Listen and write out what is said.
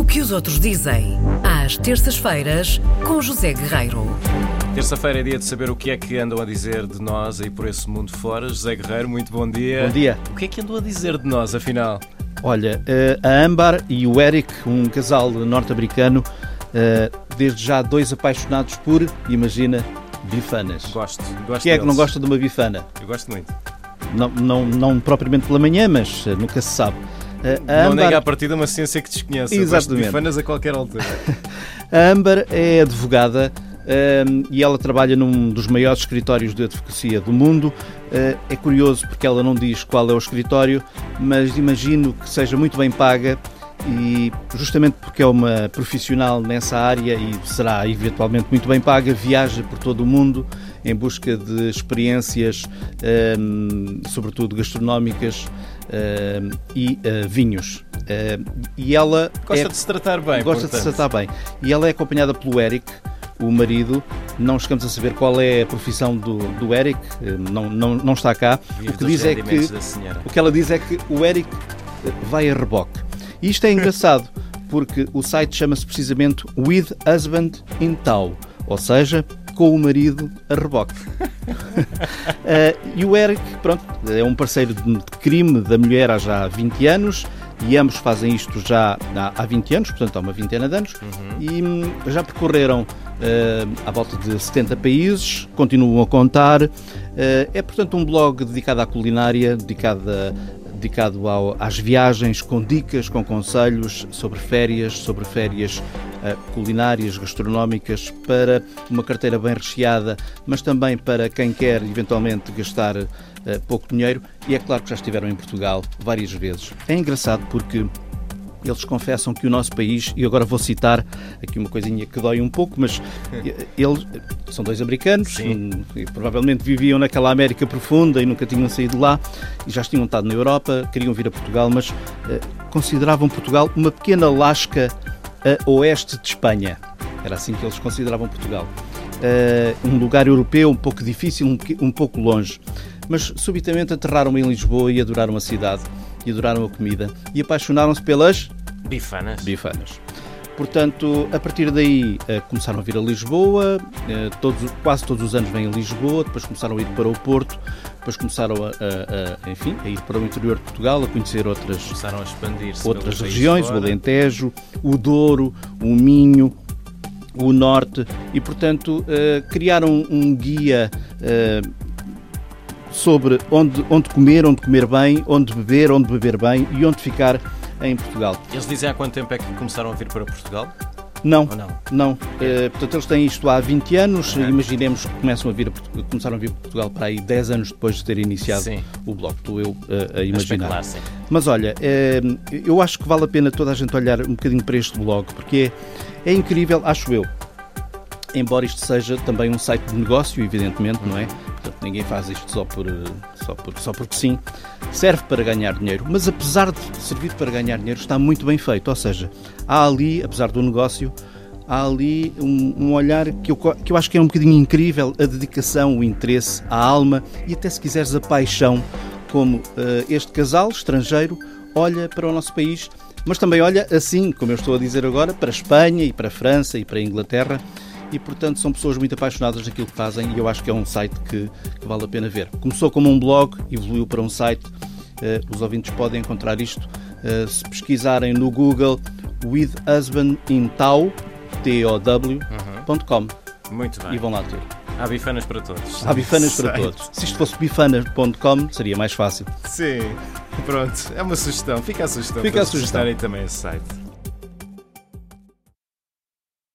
O que os outros dizem, às terças-feiras, com José Guerreiro. Terça-feira é dia de saber o que é que andam a dizer de nós aí por esse mundo fora. José Guerreiro, muito bom dia. Bom dia. O que é que andam a dizer de nós, afinal? Olha, eh, a Ambar e o Eric, um casal norte-americano, eh, desde já dois apaixonados por, imagina, bifanas. Gosto, gosto Quem é que não gosta de uma bifana? Eu gosto muito. Não, não, não propriamente pela manhã, mas eh, nunca se sabe. A não nega à partida uma ciência que desconhece. Exatamente. bifanas a qualquer altura. a Amber é advogada eh, e ela trabalha num dos maiores escritórios de advocacia do mundo. Eh, é curioso porque ela não diz qual é o escritório, mas imagino que seja muito bem paga e justamente porque é uma profissional nessa área e será eventualmente muito bem paga, viaja por todo o mundo em busca de experiências, eh, sobretudo gastronómicas eh, e eh, vinhos. Eh, e ela Gosta é- de se tratar bem, gosta portanto. de se tratar bem. E ela é acompanhada pelo Eric, o marido. Não chegamos a saber qual é a profissão do, do Eric, não, não, não está cá. O que diz é que o que ela diz é que o Eric vai a reboque. E isto é engraçado, porque o site chama-se precisamente With Husband in Tow, ou seja, com o marido a reboque. Eh, e o Eric, pronto, é um parceiro de crime da mulher há já 20 anos e ambos fazem isto já há, há 20 anos, portanto há uma vintena de anos, e hum, já percorreram eh, à volta de 70 países, continuam a contar. Eh, é, portanto, um blog dedicado à culinária, dedicado, a- dedicado ao- às viagens, com dicas, com conselhos sobre férias, sobre férias eh, culinárias, gastronómicas, para uma carteira bem recheada, mas também para quem quer eventualmente gastar eh, pouco dinheiro. E é claro que já estiveram em Portugal várias vezes. É engraçado porque eles confessam que o nosso país, e agora vou citar aqui uma coisinha que dói um pouco, mas eles são dois americanos, e provavelmente viviam naquela América profunda e nunca tinham saído lá, e já tinham estado na Europa, queriam vir a Portugal, mas eh, consideravam Portugal uma pequena Lasca a oeste de Espanha. Era assim que eles consideravam Portugal. Eh, um lugar europeu um pouco difícil, um, um pouco longe. Mas subitamente aterraram em Lisboa e adoraram a cidade, e adoraram a comida, e apaixonaram-se pelas Bifanas. bifanas. Portanto, a partir daí eh, começaram a vir a Lisboa, eh, todos- quase todos os anos vêm a Lisboa, depois começaram a ir para o Porto, depois começaram a, a- a, enfim, a ir para o interior de Portugal, a conhecer outras, Começaram a expandir-se. outras regiões, o fora. Alentejo, o Douro, o Minho, o Norte, e portanto eh, criaram um guia sobre onde, onde comer, onde comer bem, onde beber, onde beber bem e onde ficar em Portugal. Eles dizem há quanto tempo é que começaram a vir para Portugal? Não, Ou não? não. Eh, portanto, eles têm isto há 20 anos. Imaginemos que começam a vir a começaram a vir a Portugal para aí 10 anos depois de ter iniciado Sim. o blog. Estou eu eh, a A imaginar. sim. Mas olha, eh, eu acho que vale a pena toda a gente olhar um bocadinho para este blog, porque é, é incrível, acho eu. Embora isto seja também um site de negócio, evidentemente, não é? Portanto, ninguém faz isto só, por, só, por, só porque sim. Serve para ganhar dinheiro, mas apesar de servir para ganhar dinheiro, está muito bem feito. Ou seja, há ali, apesar do negócio, há ali um, um olhar que eu, que eu acho que é um bocadinho incrível, a dedicação, o interesse, a alma e até se quiseres a paixão, como eh, este casal estrangeiro olha para o nosso país, mas também olha assim, como eu estou a dizer agora, para a Espanha e para a França e para a Inglaterra. E, portanto, são pessoas muito apaixonadas daquilo que fazem e eu acho que é um site que, que vale a pena ver. Começou como um blog, evoluiu para um site. Eh, os ouvintes podem encontrar isto eh, se pesquisarem no Google With Husband in Tau, T-O-W.com Muito e bem. vão lá ter. Há bifanas para todos. Há bifanas para todos. Se isto fosse bifanas.com seria mais fácil. Sim. Pronto. É uma sugestão. Fica a sugestão. Fica a sugestão. também esse site.